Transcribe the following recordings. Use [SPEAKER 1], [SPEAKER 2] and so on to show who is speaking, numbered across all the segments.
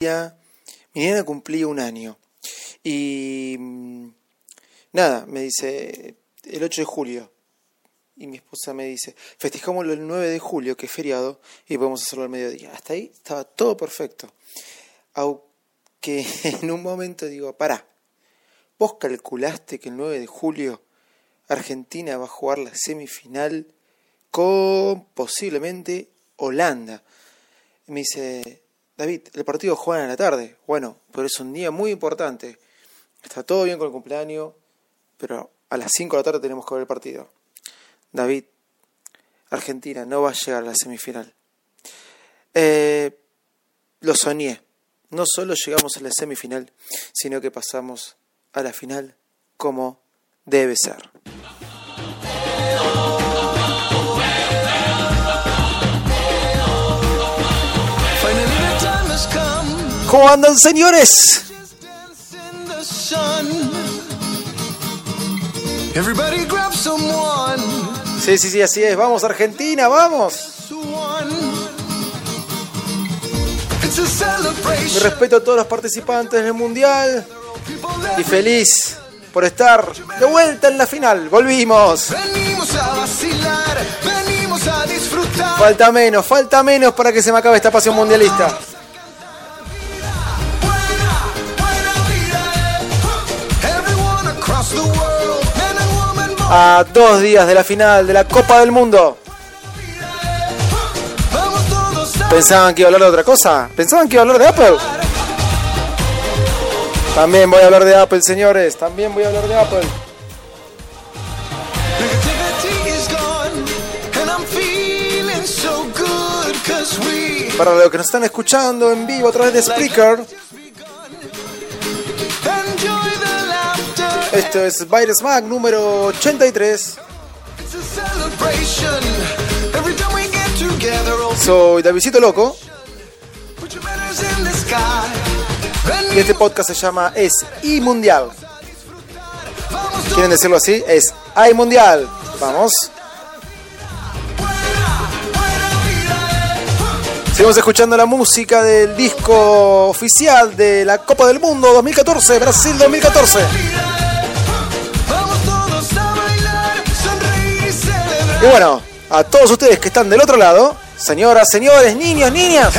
[SPEAKER 1] Mi nena cumplía un año. Y mm, nada, me dice el 8 de julio. Y mi esposa me dice, festejámoslo el 9 de julio, que es feriado, y podemos hacerlo al mediodía. Hasta ahí estaba todo perfecto. Aunque en un momento digo, pará, vos calculaste que el 9 de julio Argentina va a jugar la semifinal con posiblemente Holanda. Y me dice, David, el partido juega en la tarde. Bueno, pero es un día muy importante. Está todo bien con el cumpleaños, pero a las 5 de la tarde tenemos que ver el partido. David, Argentina no va a llegar a la semifinal. Eh, lo soñé. No solo llegamos a la semifinal, sino que pasamos a la final como debe ser. ¿Cómo andan, señores? Sí, sí, sí, así es. Vamos, Argentina, vamos. Mi respeto a todos los participantes del Mundial y feliz por estar de vuelta en la final. Volvimos.
[SPEAKER 2] Venimos a vacilar, venimos a disfrutar.
[SPEAKER 1] Falta menos, falta menos para que se me acabe esta pasión mundialista. A dos días de la final de la Copa del Mundo. ¿Pensaban que iba a hablar de otra cosa? ¿Pensaban que iba a hablar de Apple? También voy a hablar de Apple, señores. También voy a hablar de Apple. Para los que nos están escuchando en vivo a través de Spreaker, esto es Virus Mag número 83.
[SPEAKER 2] It's a celebration. Every time we get together, oh,
[SPEAKER 1] Soy Davidcito Loco y este podcast se llama Es y Mundial. ¿Quieren decirlo así? Es Ay Mundial. Vamos. Seguimos escuchando la música del disco oficial de la Copa del Mundo 2014, Brasil 2014.
[SPEAKER 2] Y
[SPEAKER 1] bueno, a todos ustedes que están del otro lado, señoras, señores, niños, niñas,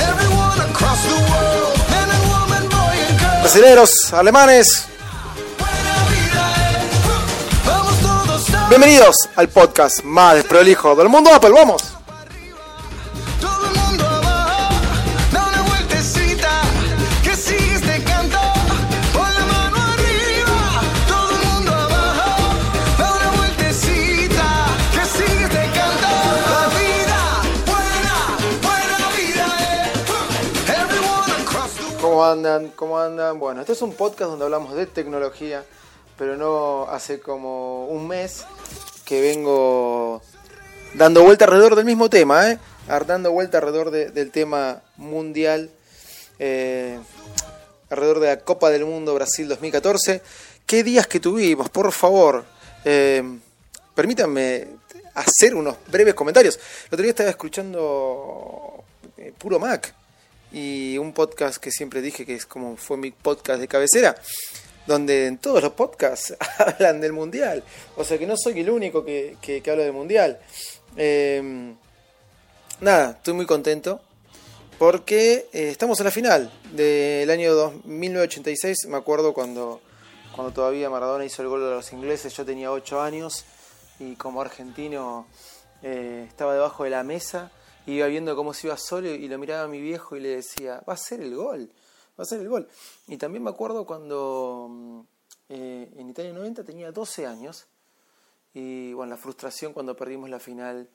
[SPEAKER 1] brasileros, alemanes, bienvenidos al podcast más desprolijo del mundo Apple. Vamos. Andan? ¿Cómo andan? Bueno, este es un podcast donde hablamos de tecnología, pero no hace como un mes que vengo dando vuelta alrededor del mismo tema, ¿eh? Dando vuelta alrededor de- del tema mundial, eh, alrededor de la Copa del Mundo Brasil 2014. ¿Qué días que tuvimos? Por favor, eh, permítanme hacer unos breves comentarios. El otro día estaba escuchando eh, Puro Mac y un podcast que siempre dije que es como fue mi podcast de cabecera, donde en todos los podcasts hablan del mundial. O sea que no soy el único que, que, habla del mundial. Eh, nada, estoy muy contento porque eh, estamos en la final del año 2- 1986. Me acuerdo cuando, cuando todavía Maradona hizo el gol de los ingleses, yo tenía 8 años y como argentino eh, estaba debajo de la mesa, iba viendo cómo se iba solo y lo miraba mi viejo y le decía, va a ser el gol, va a ser el gol. Y también me acuerdo cuando mm, eh, en Italia 90 tenía 12 años y bueno, la frustración cuando perdimos la final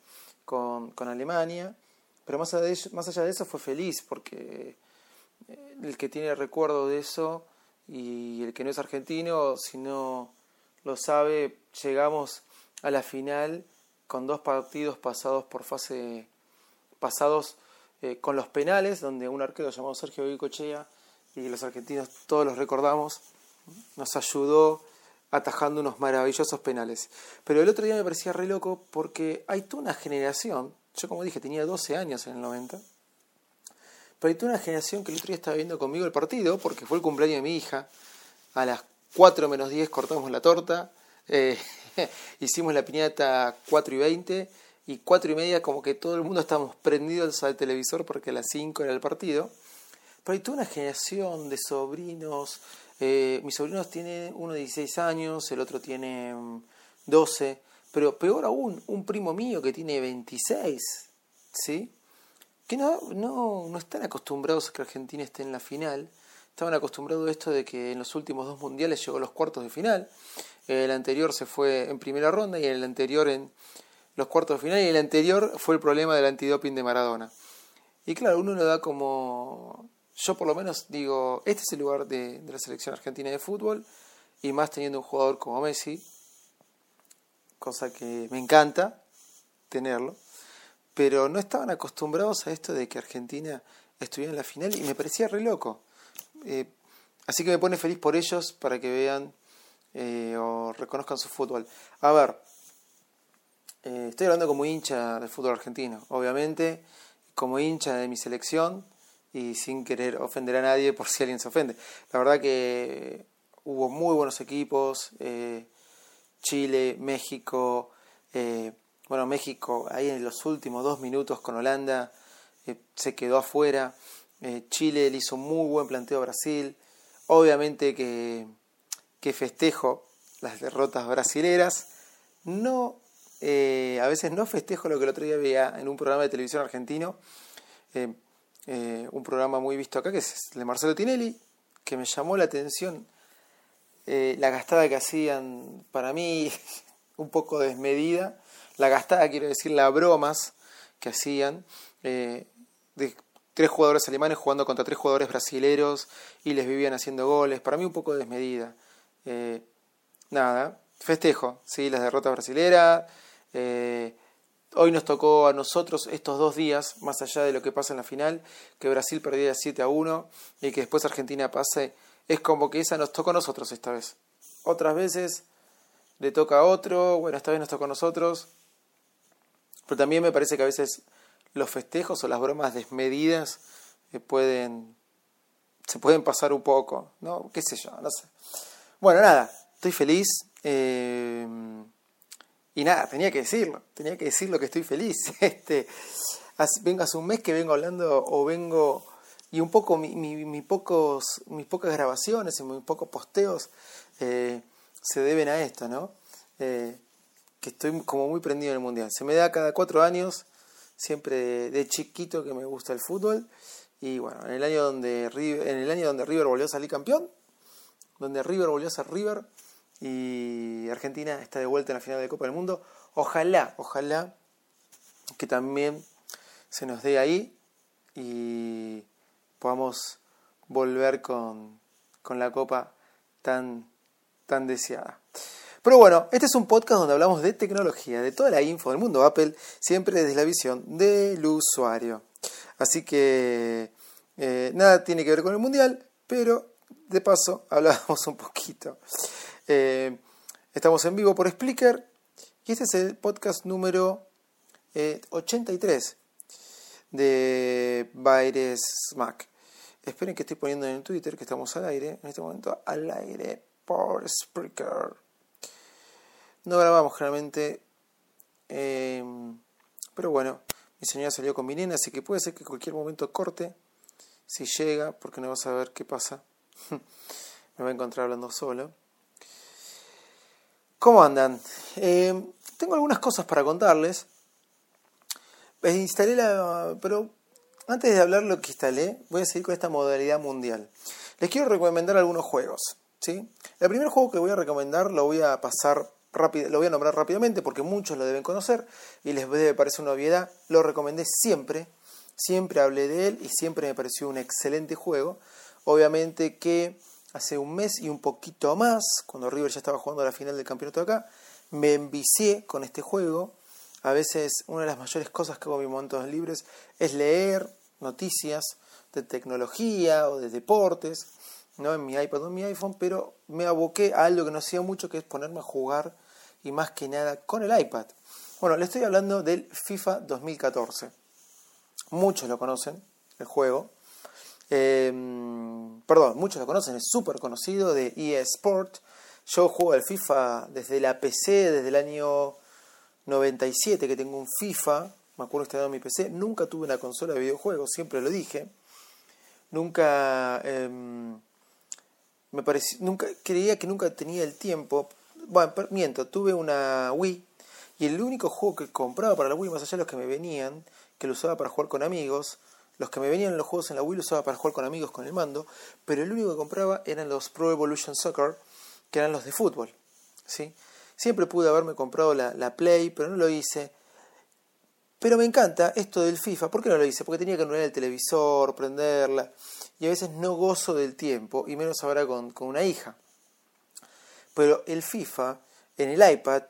[SPEAKER 1] con, con Alemania, pero más allá, de, más allá de eso fue feliz porque eh, el que tiene recuerdo de eso y el que no es argentino, si no lo sabe, llegamos a la final con dos partidos pasados por fase pasados eh, con los penales, donde un arquero llamado Sergio Goicochea y los argentinos todos los recordamos, nos ayudó atajando unos maravillosos penales. Pero el otro día me parecía re loco porque hay toda una generación, yo como dije tenía 12 años en el 90, pero hay toda una generación que el otro día estaba viendo conmigo el partido porque fue el cumpleaños de mi hija, a las 4 menos 10 cortamos la torta, eh, hicimos la piñata 4 y 20 y 4 y media como que todo el mundo estábamos prendidos al televisor porque a las 5 era el partido. Pero hay toda una generación de sobrinos, eh, mis sobrinos tienen uno de 16 años, el otro tiene 12, mm, pero peor aún, un primo mío que tiene 26, ¿sí? Que no, no, no están acostumbrados a que Argentina esté en la final, estaban acostumbrados a esto de que en los últimos dos mundiales llegó a los cuartos de final, el anterior se fue en primera ronda y el anterior en los cuartos de final y el anterior fue el problema del antidoping de Maradona. Y claro, uno lo da como yo por lo menos digo, este es el lugar de, la selección argentina de fútbol y más teniendo un jugador como Messi, cosa que me encanta tenerlo, pero no estaban acostumbrados a esto de que Argentina estuviera en la final y me parecía re loco. Eh, así que me pone feliz por ellos para que vean eh, o reconozcan su fútbol. A ver, eh, estoy hablando como hincha del fútbol argentino, obviamente, como hincha de mi selección y sin querer ofender a nadie por si alguien se ofende. La verdad que hubo muy buenos equipos, eh, Chile, México, eh, bueno, México ahí en los últimos dos minutos con Holanda se quedó afuera, Chile le hizo muy buen planteo a Brasil, obviamente que, que festejo las derrotas brasileras, no, a veces no festejo lo que el otro día veía en un programa de televisión argentino, eh, un programa muy visto acá, que es el de Marcelo Tinelli, que me llamó la atención eh, la gastada que hacían, para mí, un poco desmedida, la gastada, quiero decir, las bromas que hacían, eh, de tres jugadores alemanes jugando contra tres jugadores brasileros y les vivían haciendo goles, para mí un poco desmedida. nada, festejo, sí, las derrotas brasileras, Hoy nos tocó a nosotros estos dos días, más allá de lo que pasa en la final, que Brasil perdiera 7 a 1 y que después Argentina pase. Es como que esa nos tocó a nosotros esta vez. Otras veces le toca a otro, bueno, esta vez nos tocó a nosotros. Pero también me parece que a veces los festejos o las bromas desmedidas eh, pueden se pueden pasar un poco, ¿no? ¿Qué sé yo? No sé. Bueno, nada, estoy feliz. Eh, y nada, tenía que decirlo, tenía que decirlo que estoy feliz. Este, vengo hace un mes que vengo hablando o vengo y un poco mi, pocos, mis pocas grabaciones y mis pocos posteos eh, se deben a esto, ¿no? Eh, que estoy como muy prendido en el mundial. Se me da cada cuatro años, siempre de, chiquito que me gusta el fútbol. Y bueno, en el año donde en el año donde River volvió a salir campeón, donde River volvió a ser River, y Argentina está de vuelta en la final de Copa del Mundo. Ojalá, ojalá que también se nos dé ahí y podamos volver con, con la Copa tan, tan deseada. Pero bueno, este es un podcast donde hablamos de tecnología, de toda la info del mundo Apple, siempre desde la visión del usuario. Así que eh, nada tiene que ver con el Mundial, pero de paso hablábamos un poquito. Eh, estamos en vivo por Splicker y este es el podcast número 83 eh, de Baires Mac. Esperen que estoy poniendo en Twitter que estamos al aire, en este momento al aire por Spreaker. No grabamos generalmente, em, pero bueno, mi señora salió con mi nena, así que puede ser que en cualquier momento corte, si llega, porque no vas a ver qué pasa. Me va a encontrar hablando solo. ¿Cómo andan? Eh, tengo algunas cosas para contarles. Instalé la. Pero antes de hablar lo que instalé, voy a seguir con esta modalidad mundial. Les quiero recomendar algunos juegos. ¿sí? El primer juego que voy a recomendar lo voy a pasar rápido, lo voy a nombrar rápidamente porque muchos lo deben conocer y les debe parecer una obviedad. Lo recomendé siempre Siempre hablé de él y siempre me pareció un excelente juego. Obviamente que hace un mes y un poquito más, cuando River ya estaba jugando la final del campeonato acá, me envicié con este juego. A veces una de las mayores cosas que hago en mis momentos libres es leer noticias de tecnología o de deportes, no en mi iPad o en mi iPhone, pero me aboqué a algo que no hacía mucho, que es ponerme a jugar y más que nada con el iPad. Bueno, le estoy hablando del FIFA 2014. Muchos lo conocen, el juego. Eh, perdón, muchos lo conocen, es súper conocido de EA Sport. Yo juego al FIFA desde la PC, desde el año 97 que tengo un FIFA. Me acuerdo que estaba en mi PC. Nunca tuve una consola de videojuegos, siempre lo dije. Nunca eh, me pareció, nunca creía que nunca tenía el tiempo. Bueno, miento, tuve una Wii y el único juego que compraba para la Wii, más allá de los que me venían, que lo usaba para jugar con amigos, los que me venían en los juegos en la Wii lo usaba para jugar con amigos con el mando, pero el único que compraba eran los Pro Evolution Soccer, que eran los de fútbol. ¿sí? Siempre pude haberme comprado la, la Play, pero no lo hice. Pero me encanta esto del FIFA. ¿Por qué no lo hice? Porque tenía que anular el televisor, prenderla. Y a veces no gozo del tiempo, y menos ahora con, con una hija. Pero el FIFA en el iPad,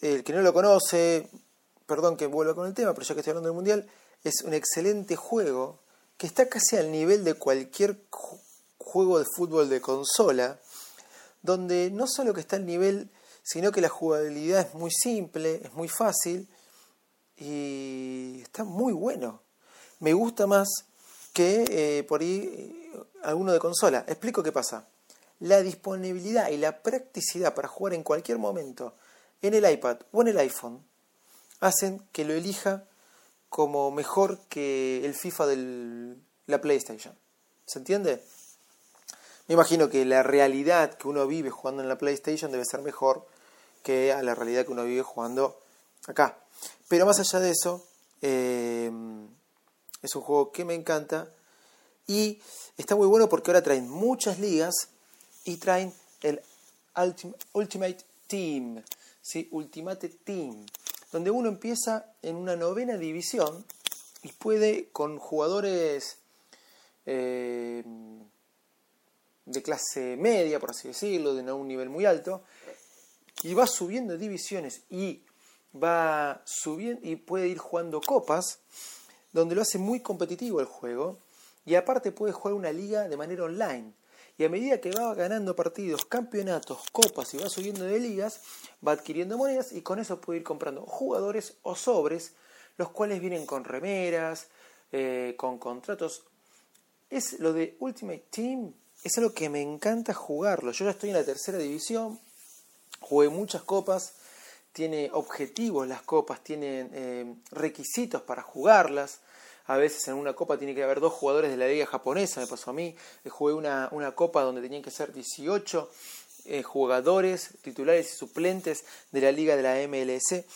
[SPEAKER 1] el que no lo conoce, perdón que vuelva con el tema, pero ya que estoy hablando del Mundial, es un excelente juego que está casi al nivel de cualquier juego de fútbol de consola, donde no solo que está al nivel, sino que la jugabilidad es muy simple, es muy fácil y está muy bueno. Me gusta más que eh, por ahí eh, alguno de consola. Explico qué pasa. La disponibilidad y la practicidad para jugar en cualquier momento en el iPad o en el iPhone hacen que lo elija como mejor que el FIFA de la PlayStation. ¿Se entiende? Me imagino que la realidad que uno vive jugando en la PlayStation debe ser mejor que a la realidad que uno vive jugando acá. Pero más allá de eso, eh, es un juego que me encanta y está muy bueno porque ahora traen muchas ligas y traen el Ultimate Team, ¿sí? Ultimate Team, donde uno empieza en una novena división y puede con jugadores eh, de clase media, por así decirlo, de un nivel muy alto, y va subiendo divisiones y va subiendo y puede ir jugando copas, donde lo hace muy competitivo el juego, y aparte puede jugar una liga de manera online. Y a medida que va ganando partidos, campeonatos, copas y va subiendo de ligas, va adquiriendo monedas y con eso puede ir comprando jugadores o sobres, los cuales vienen con remeras, eh, con contratos. Es lo de Ultimate Team, es algo que me encanta jugarlo. Yo ya estoy en la tercera división, jugué muchas copas, tiene objetivos las copas, tienen eh, requisitos para jugarlas. A veces en una copa tiene que haber dos jugadores de la liga japonesa, me pasó a mí. Eh, jugué una, una copa donde tenían que ser 18 eh, jugadores titulares y suplentes de la liga de la MLS. Eh,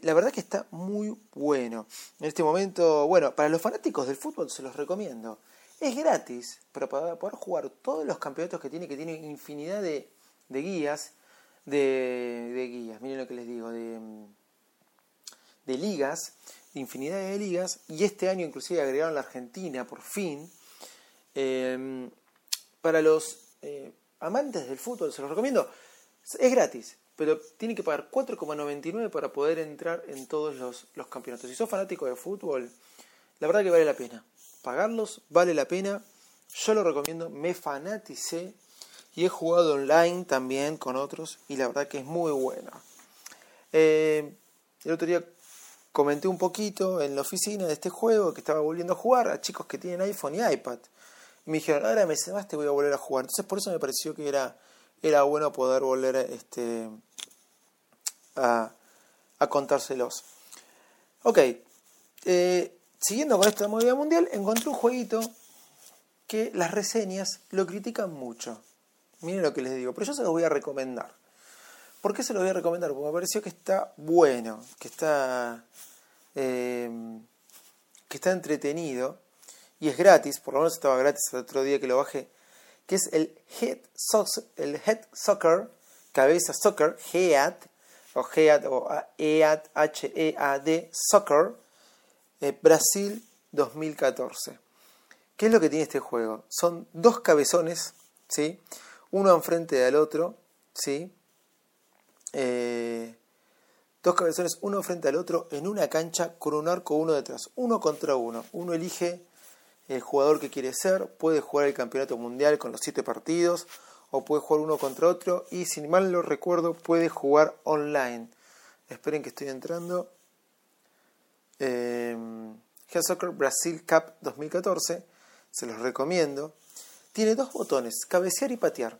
[SPEAKER 1] la verdad que está muy bueno. En este momento, bueno, para los fanáticos del fútbol se los recomiendo. Es gratis, pero para poder jugar todos los campeonatos que tiene, que tiene infinidad de, de guías, de, de, guías, miren lo que les digo, de, de ligas, infinidad de ligas y este año inclusive agregaron la Argentina por fin. Eh, para los eh, amantes del fútbol se los recomiendo. Es gratis, pero tiene que pagar 4,99 para poder entrar en todos los, los campeonatos. Si sos fanático de fútbol, la verdad que vale la pena. Pagarlos vale la pena. Yo lo recomiendo, me fanaticé y he jugado online también con otros y la verdad que es muy bueno. Eh, el otro día comenté un poquito en la oficina de este juego que estaba volviendo a jugar a chicos que tienen iPhone y iPad. Y me dijeron, ahora me más te voy a volver a jugar. Entonces por eso me pareció que era, era bueno poder volver este, a, a contárselos. Ok, eh, siguiendo con esta movida mundial, encontré un jueguito que las reseñas lo critican mucho. Miren lo que les digo, pero yo se los voy a recomendar. ¿Por qué se los voy a recomendar? Porque me pareció que está bueno, que está, eh, que está entretenido y es gratis, por lo menos estaba gratis el otro día que lo bajé, que es el Head, Soccer, cabeza soccer, Head, o Head, o EAD, H-E-A-D, Soccer, eh, Brasil 2014. ¿Qué es lo que tiene este juego? Son dos cabezones, ¿sí? Uno enfrente del otro, ¿sí? Eh, dos cabezones, uno frente al otro, en una cancha con un arco uno detrás, uno contra uno. Uno elige el jugador que quiere ser, puede jugar el campeonato mundial con los siete partidos, o puede jugar uno contra otro, y si mal lo recuerdo, puede jugar online. Esperen que estoy entrando. Eh, Head Soccer Brasil Cup 2014, se los recomiendo. Tiene dos botones, cabecear y patear.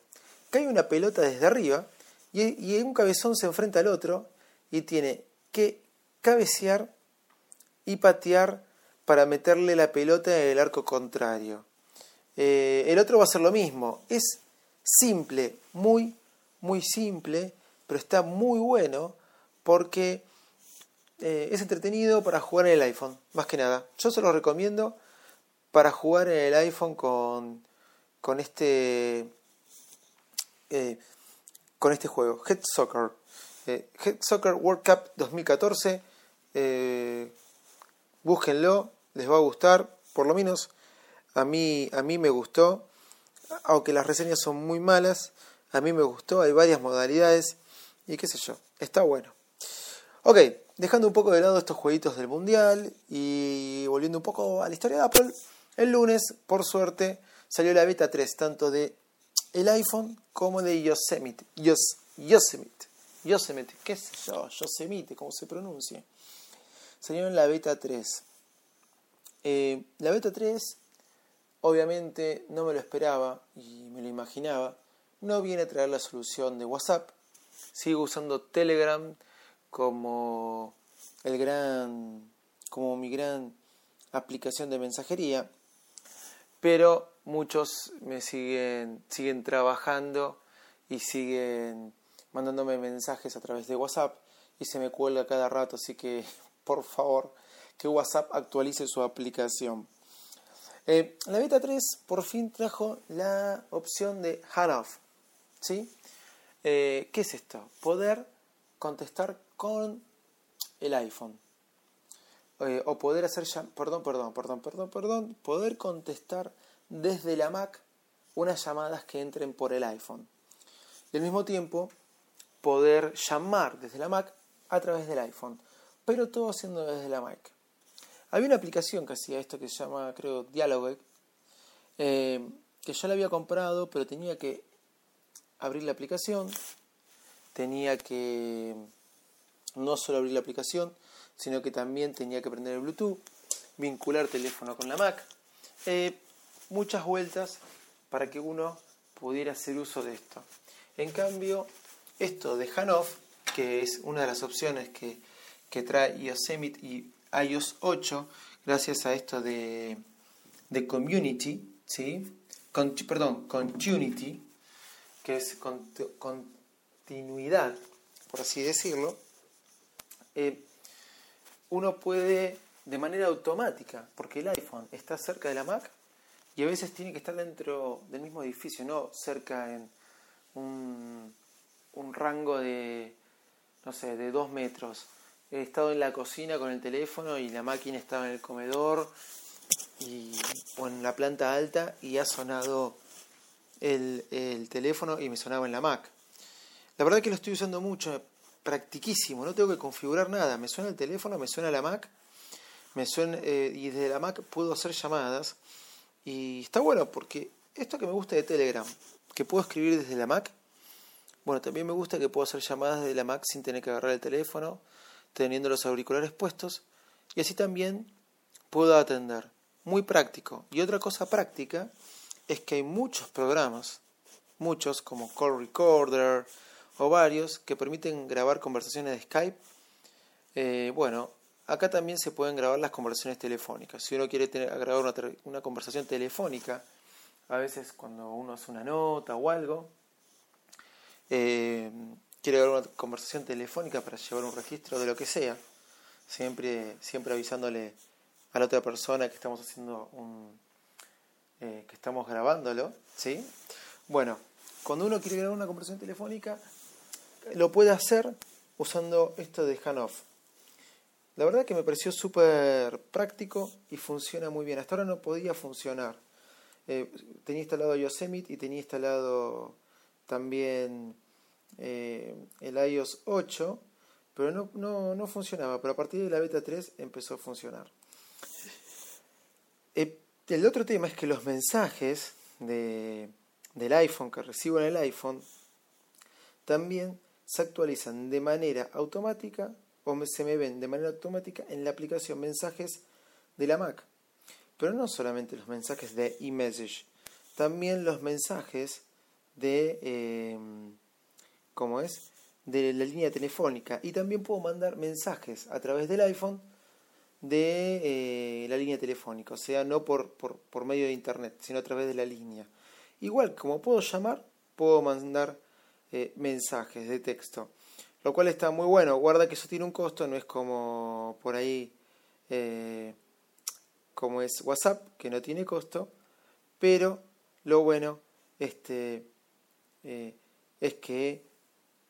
[SPEAKER 1] Cae una pelota desde arriba y, un cabezón se enfrenta al otro y tiene que cabecear y patear para meterle la pelota en el arco contrario. Eh, el otro va a hacer lo mismo. Es simple, muy, muy simple, pero está muy bueno porque eh, es entretenido para jugar en el iPhone, más que nada. Yo se lo recomiendo para jugar en el iPhone con, con este eh, con este juego, Head Soccer. Eh, Head Soccer World Cup 2014. Eh, búsquenlo, les va a gustar. Por lo menos a mí, a mí me gustó. Aunque las reseñas son muy malas, a mí me gustó. Hay varias modalidades y qué sé yo, está bueno. Ok, dejando un poco de lado estos jueguitos del mundial y volviendo un poco a la historia de Apple, el lunes, por suerte, salió la beta 3, tanto de el iPhone como de Yosemite. Yos, Yosemite. Qué sé yo, Yosemite, como se pronuncia. Salió en la beta 3. Eh, la beta 3, obviamente, no me lo esperaba y me lo imaginaba. No viene a traer la solución de WhatsApp. Sigo usando Telegram como el gran, como mi gran aplicación de mensajería. Pero muchos me siguen, siguen trabajando y siguen mandándome mensajes a través de WhatsApp y se me cuelga cada rato, así que por favor que WhatsApp actualice su aplicación. Eh, la beta 3 por fin trajo la opción de Handoff. ¿sí? Eh, ¿Qué es esto? Poder contestar con el iPhone. Eh, o poder hacer, perdón, perdón, perdón, perdón, perdón, poder contestar desde la Mac unas llamadas que entren por el iPhone. Y al mismo tiempo poder llamar desde la Mac a través del iPhone, pero todo haciendo desde la Mac. Había una aplicación que hacía esto que se llama, creo, Dialogue, eh, que yo la había comprado, pero tenía que abrir la aplicación, tenía que no solo abrir la aplicación, sino que también tenía que prender el Bluetooth, vincular teléfono con la Mac. Eh, muchas vueltas para que uno pudiera hacer uso de esto. En cambio, esto de Hanoff, que es una de las opciones que, trae Yosemite y iOS 8, gracias a esto de, de Community, ¿sí? Perdón, Continuity, que es continuidad, por así decirlo, eh, uno puede de manera automática, porque el iPhone está cerca de la Mac, y a veces tiene que estar dentro del mismo edificio, no cerca en un, un rango de, no sé, de dos metros. He estado en la cocina con el teléfono y la máquina estaba en el comedor y, o en la planta alta y ha sonado el, el teléfono y me sonaba en la Mac. La verdad que lo estoy usando mucho, practiquísimo, no tengo que configurar nada. Me suena el teléfono, me suena la Mac, me suena, eh, y desde la Mac puedo hacer llamadas y está bueno porque esto que me gusta de Telegram, que puedo escribir desde la Mac, bueno, también me gusta que puedo hacer llamadas desde la Mac sin tener que agarrar el teléfono, teniendo los auriculares puestos, y así también puedo atender. Muy práctico. Y otra cosa práctica es que hay muchos programas, muchos como Call Recorder o varios, que permiten grabar conversaciones de Skype. Eh, bueno, Acá también se pueden grabar las conversaciones telefónicas. Si uno quiere grabar una, conversación telefónica, a veces cuando uno hace una nota o algo, eh, quiere grabar una conversación telefónica para llevar un registro de lo que sea, siempre, siempre avisándole a la otra persona que estamos haciendo un, eh, que estamos grabándolo, ¿sí? Bueno, cuando uno quiere grabar una conversación telefónica, lo puede hacer usando esto de Hanoff La verdad que me pareció súper práctico y funciona muy bien. Hasta ahora no podía funcionar. Eh, tenía instalado Yosemite y tenía instalado también eh, el iOS 8, pero no, no, no, funcionaba. Pero a partir de la beta 3 empezó a funcionar. Eh, el otro tema es que los mensajes de, del iPhone que recibo en el iPhone también se actualizan de manera automática o se me ven de manera automática en la aplicación mensajes de la Mac. Pero no solamente los mensajes de eMessage, también los mensajes de, eh, ¿cómo es? De la línea telefónica. Y también puedo mandar mensajes a través del iPhone de eh, la línea telefónica, o sea, no por, por, por medio de internet, sino a través de la línea. Igual, como puedo llamar, puedo mandar eh, mensajes de texto. Lo cual está muy bueno. Guarda que eso tiene un costo, no es como por ahí, eh, como es WhatsApp, que no tiene costo. Pero lo bueno este, eh, es que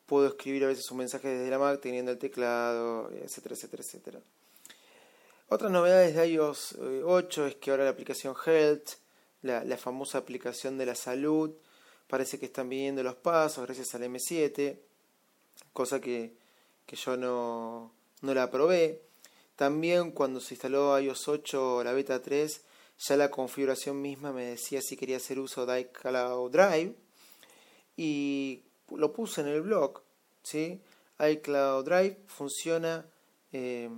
[SPEAKER 1] puedo escribir a veces un mensaje desde la Mac teniendo el teclado, etcétera, etcétera, etcétera. Otras novedades de iOS 8 es que ahora la aplicación Health, la, la famosa aplicación de la salud, parece que están viniendo los pasos gracias al M7 cosa que, que yo no, no la probé. También cuando se instaló iOS 8 la beta 3, ya la configuración misma me decía si quería hacer uso de iCloud Drive y lo puse en el blog. ¿sí? iCloud Drive funciona eh,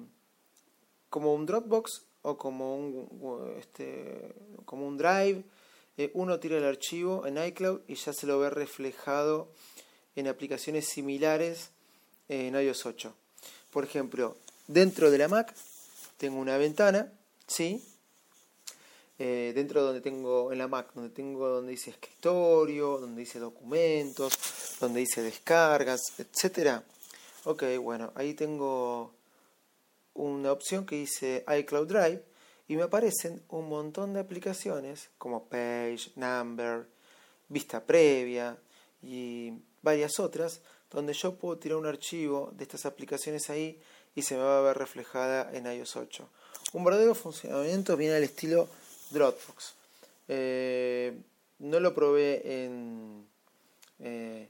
[SPEAKER 1] como un Dropbox o como un, este, como un Drive. Eh, uno tira el archivo en iCloud y ya se lo ve reflejado en aplicaciones similares en iOS 8. Por ejemplo, dentro de la Mac tengo una ventana, ¿sí? Eh, dentro donde tengo en la Mac, donde tengo donde dice escritorio, donde dice documentos, donde dice descargas, etcétera. Ok, bueno, ahí tengo una opción que dice iCloud Drive y me aparecen un montón de aplicaciones como Page, Number, Vista Previa y varias otras, donde yo puedo tirar un archivo de estas aplicaciones ahí y se me va a ver reflejada en iOS 8. Un verdadero funcionamiento viene al estilo Dropbox. Eh, no lo probé en, eh,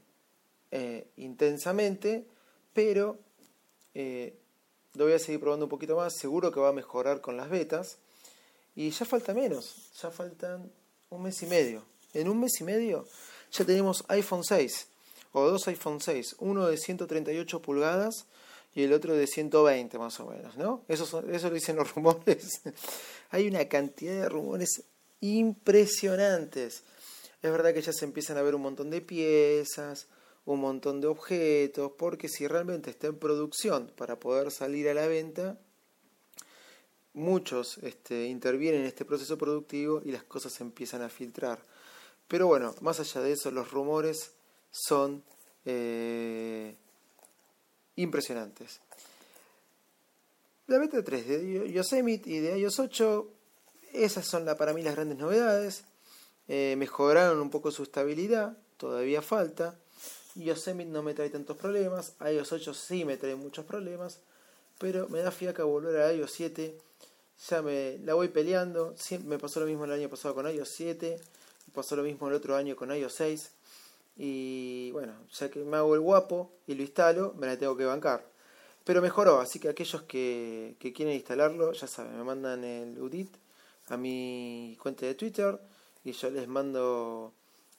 [SPEAKER 1] eh, intensamente, pero lo voy a seguir probando un poquito más. Seguro que va a mejorar con las betas. Y ya falta menos, ya faltan un mes y medio. En un mes y medio ya tenemos iPhone 6 o dos iPhone 6, uno de 138 pulgadas y el otro de 120 más o menos, ¿no? Eso, eso lo dicen los rumores. Hay una cantidad de rumores impresionantes. Es verdad que ya se empiezan a ver un montón de piezas, un montón de objetos, porque si realmente está en producción para poder salir a la venta, muchos este, intervienen en este proceso productivo y las cosas se empiezan a filtrar. Pero bueno, más allá de eso, los rumores son eh, impresionantes. La beta 3 de Yosemite y de iOS 8, esas son la, para mí las grandes novedades. Eh, mejoraron un poco su estabilidad, todavía falta. Yosemite no me trae tantos problemas, iOS 8 sí me trae muchos problemas, pero me da fiaca volver a iOS 7. Ya me la voy peleando, me pasó lo mismo el año pasado con iOS 7, me pasó lo mismo el otro año con iOS 6. Y bueno, ya que me hago el guapo y lo instalo, me la tengo que bancar. Pero mejoró, así que aquellos que, que quieren instalarlo, ya saben, me mandan el UDIT a mi cuenta de Twitter y yo les mando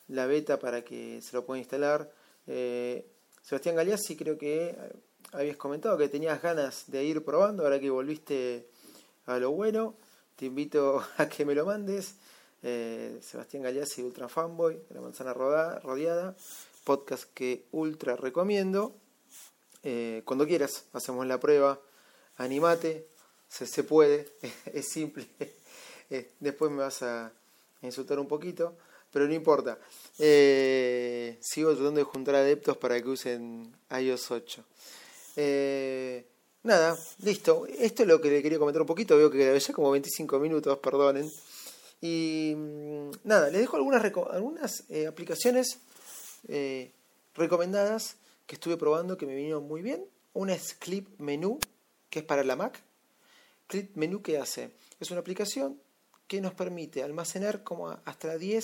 [SPEAKER 1] la beta para que se lo puedan instalar. Eh, Sebastián Galeazzi, creo que habías comentado que tenías ganas de ir probando, ahora que volviste a lo bueno, te invito a que me lo mandes. Eh, Sebastián Galeazzi, Ultra Fanboy, de la manzana rodeada, podcast que ultra recomiendo. Eh, cuando quieras, hacemos la prueba, animate, se, se puede, es simple. Eh, después me vas a insultar un poquito, pero no importa. sigo tratando de juntar adeptos para que usen iOS 8. nada, listo. Esto es lo que le quería comentar un poquito. Veo que ya como 25 minutos, perdonen. Y mm, nada, les dejo algunas, algunas eh, aplicaciones eh, recomendadas que estuve probando que me vinieron muy bien. Una es Clip Menu, que es para la Mac, Clip Menú, ¿qué hace? Es una aplicación que nos permite almacenar como hasta 10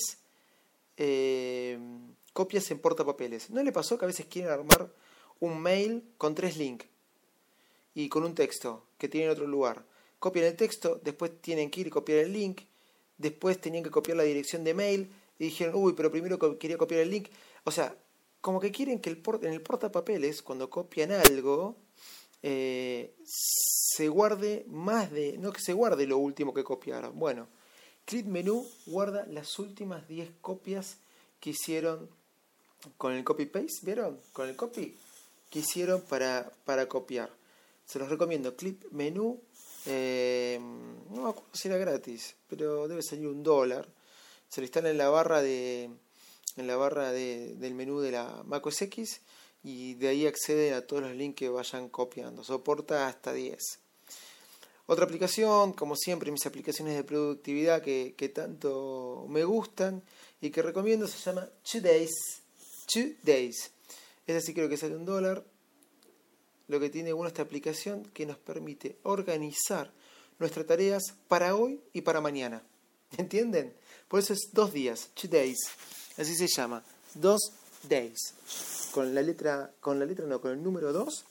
[SPEAKER 1] eh, copias en portapapeles. ¿No le pasó que a veces quieren armar un mail con tres links y con un texto que tiene en otro lugar? Copian el texto, después tienen que ir y copiar el link, después tenían que copiar la dirección de mail y dijeron, uy, pero primero quería copiar el link. O sea, como que quieren que el en el portapapeles, cuando copian algo, eh, se guarde más de, no que se guarde lo último que copiaron. Bueno, Clip Menú guarda las últimas 10 copias que hicieron con el copy paste, ¿vieron? Con el copy que hicieron para, para copiar. Se los recomiendo, Clip Menú, eh, no me acuerdo si era gratis, pero debe salir un dólar. Se lo instala en la barra de en la barra de, del menú de la macOS X y de ahí accede a todos los links que vayan copiando. Soporta hasta 10. Otra aplicación, como siempre, mis aplicaciones de productividad que, que tanto me gustan y que recomiendo se llama Two Days. Two Days. Es así creo que sale un dólar. Lo que tiene bueno esta aplicación que nos permite organizar nuestras tareas para hoy y para mañana. ¿Entienden? Por eso es dos días, two days. Así se llama, dos days. Con la letra, con la letra no, con el número 2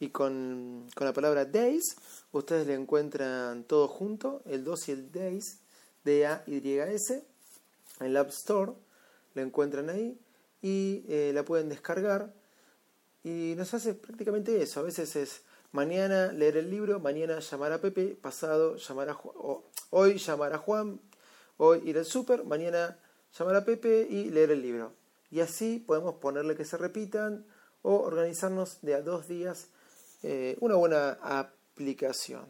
[SPEAKER 1] y con, con la palabra days, ustedes le encuentran todo junto, el 2 y el days, D-A-Y-S, en el App Store, la encuentran ahí y eh, la pueden descargar. Y nos hace prácticamente eso. A veces es mañana leer el libro, mañana llamar a Pepe, pasado llamar a Juan, hoy llamar a Juan, hoy ir al súper, mañana llamar a Pepe y leer el libro. Y así podemos ponerle que se repitan o organizarnos de a dos días eh, una buena aplicación.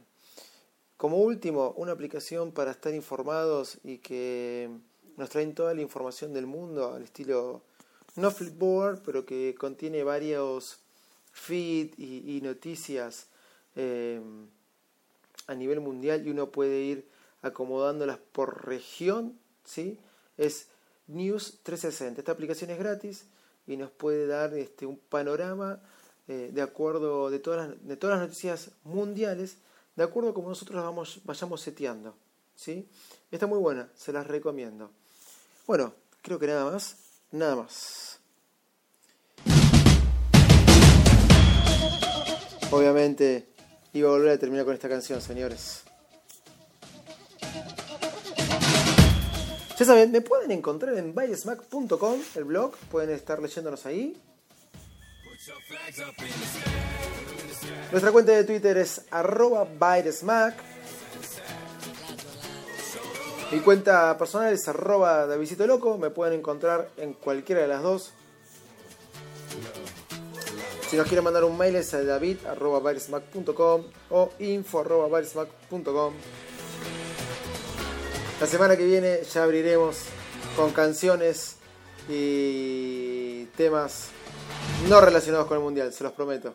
[SPEAKER 1] Como último, una aplicación para estar informados y que nos traen toda la información del mundo al estilo no Flipboard, pero que contiene varios feed y, noticias eh, a nivel mundial y uno puede ir acomodándolas por región, ¿sí? Es News 360. Esta aplicación es gratis y nos puede dar este, un panorama eh, de acuerdo de todas, las, de todas las noticias mundiales, de acuerdo a como nosotros las vamos, vayamos seteando. ¿sí? Está muy buena, se las recomiendo. Bueno, creo que nada más, nada más. Obviamente iba a volver a terminar con esta canción, señores. Ya saben, me pueden encontrar en byresmack.com, el blog, pueden estar leyéndonos ahí. Nuestra cuenta de Twitter es arroba Mi cuenta personal es arroba Davidito Loco, me pueden encontrar en cualquiera de las dos. Si nos quieren mandar un mail es a david o info la semana que viene ya abriremos con canciones y temas no relacionados con el mundial, se los prometo.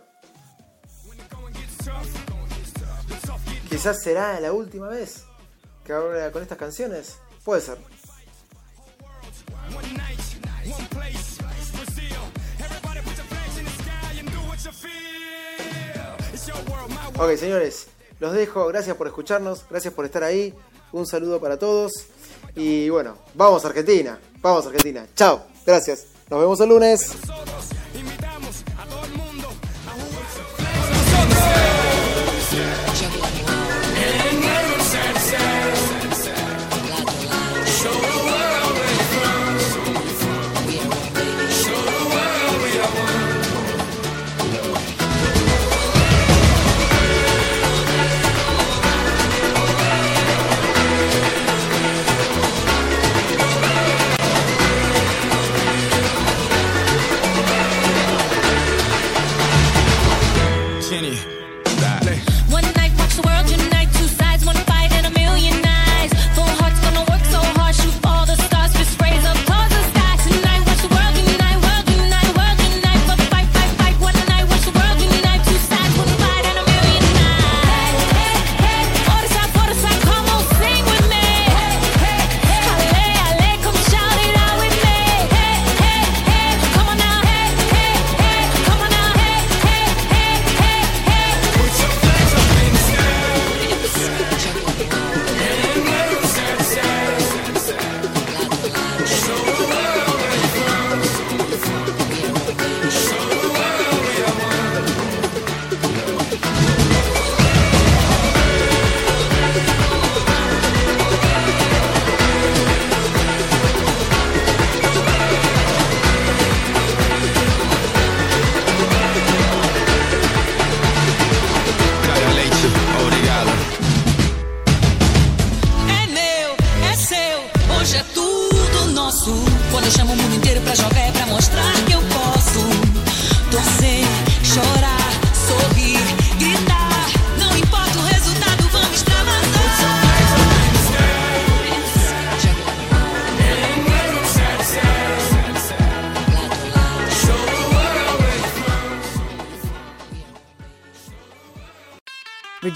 [SPEAKER 1] Quizás será la última vez que abra con estas canciones. Puede ser. Ok, señores, los dejo. Gracias por escucharnos, gracias por estar ahí. Un saludo para todos. Y bueno, vamos Argentina. Vamos Argentina. Chao. Gracias. Nos vemos el lunes.